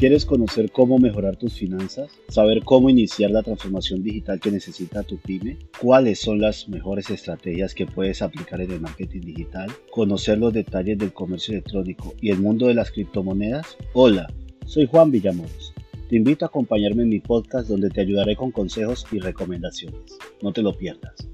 ¿Quieres conocer cómo mejorar tus finanzas? ¿Saber cómo iniciar la transformación digital que necesita tu pyme? ¿Cuáles son las mejores estrategias que puedes aplicar en el marketing digital? ¿Conocer los detalles del comercio electrónico y el mundo de las criptomonedas? Hola, soy Juan Villamoros. Te invito a acompañarme en mi podcast donde te ayudaré con consejos y recomendaciones. No te lo pierdas.